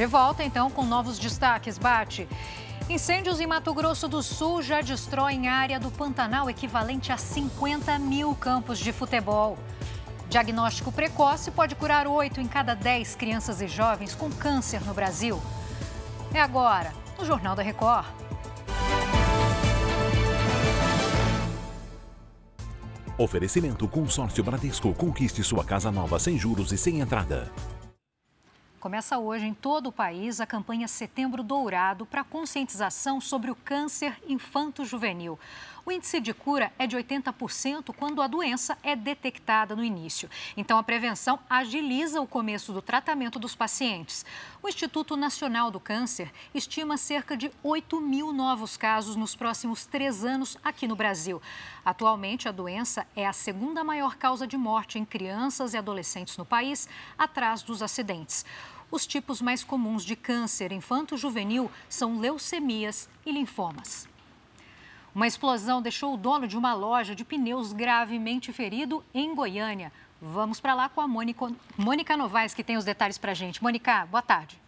De volta então com novos destaques, Bate. Incêndios em Mato Grosso do Sul já destroem área do Pantanal equivalente a 50 mil campos de futebol. Diagnóstico precoce pode curar 8 em cada 10 crianças e jovens com câncer no Brasil. É agora, no Jornal da Record. Oferecimento Consórcio Bradesco. Conquiste sua casa nova sem juros e sem entrada. Começa hoje em todo o país a campanha Setembro Dourado para conscientização sobre o câncer infanto-juvenil. O índice de cura é de 80% quando a doença é detectada no início. Então, a prevenção agiliza o começo do tratamento dos pacientes. O Instituto Nacional do Câncer estima cerca de 8 mil novos casos nos próximos três anos aqui no Brasil. Atualmente, a doença é a segunda maior causa de morte em crianças e adolescentes no país, atrás dos acidentes. Os tipos mais comuns de câncer infanto-juvenil são leucemias e linfomas. Uma explosão deixou o dono de uma loja de pneus gravemente ferido em Goiânia. Vamos para lá com a Mônica, Mônica Novaes, que tem os detalhes para a gente. Mônica, boa tarde.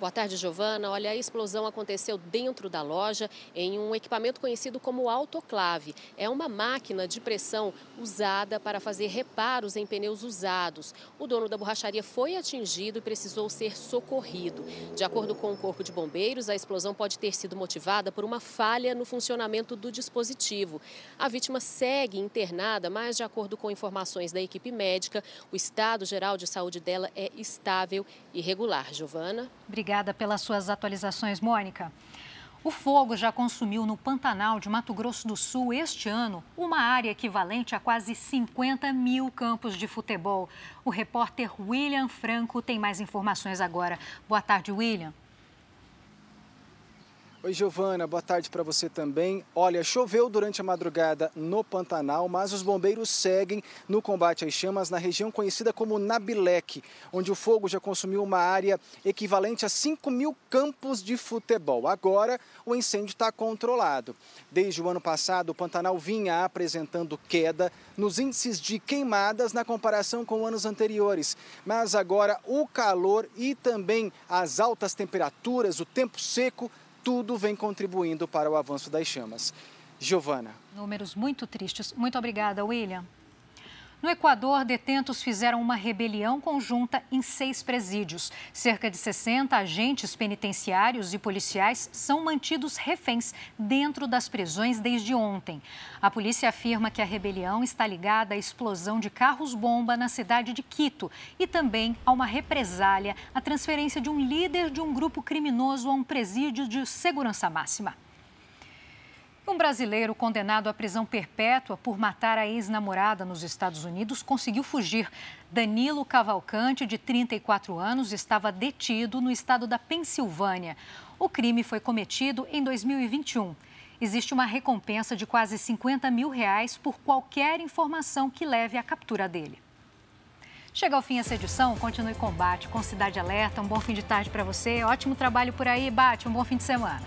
Boa tarde, Giovana. Olha, a explosão aconteceu dentro da loja em um equipamento conhecido como autoclave. É uma máquina de pressão usada para fazer reparos em pneus usados. O dono da borracharia foi atingido e precisou ser socorrido. De acordo com o Corpo de Bombeiros, a explosão pode ter sido motivada por uma falha no funcionamento do dispositivo. A vítima segue internada, mas de acordo com informações da equipe médica, o estado geral de saúde dela é estável e regular. Giovana? Obrigada. Obrigada pelas suas atualizações, Mônica. O fogo já consumiu no Pantanal de Mato Grosso do Sul este ano uma área equivalente a quase 50 mil campos de futebol. O repórter William Franco tem mais informações agora. Boa tarde, William. Oi, Giovana, boa tarde para você também. Olha, choveu durante a madrugada no Pantanal, mas os bombeiros seguem no combate às chamas na região conhecida como Nabilec, onde o fogo já consumiu uma área equivalente a 5 mil campos de futebol. Agora, o incêndio está controlado. Desde o ano passado, o Pantanal vinha apresentando queda nos índices de queimadas na comparação com anos anteriores. Mas agora, o calor e também as altas temperaturas, o tempo seco, tudo vem contribuindo para o avanço das chamas. Giovana. Números muito tristes. Muito obrigada, William. No Equador, detentos fizeram uma rebelião conjunta em seis presídios. Cerca de 60 agentes penitenciários e policiais são mantidos reféns dentro das prisões desde ontem. A polícia afirma que a rebelião está ligada à explosão de carros-bomba na cidade de Quito e também a uma represália à transferência de um líder de um grupo criminoso a um presídio de segurança máxima. Um brasileiro condenado à prisão perpétua por matar a ex-namorada nos Estados Unidos conseguiu fugir. Danilo Cavalcante, de 34 anos, estava detido no estado da Pensilvânia. O crime foi cometido em 2021. Existe uma recompensa de quase 50 mil reais por qualquer informação que leve à captura dele. Chega ao fim essa edição, continue com o Bate, com Cidade Alerta. Um bom fim de tarde para você. Ótimo trabalho por aí, Bate. Um bom fim de semana.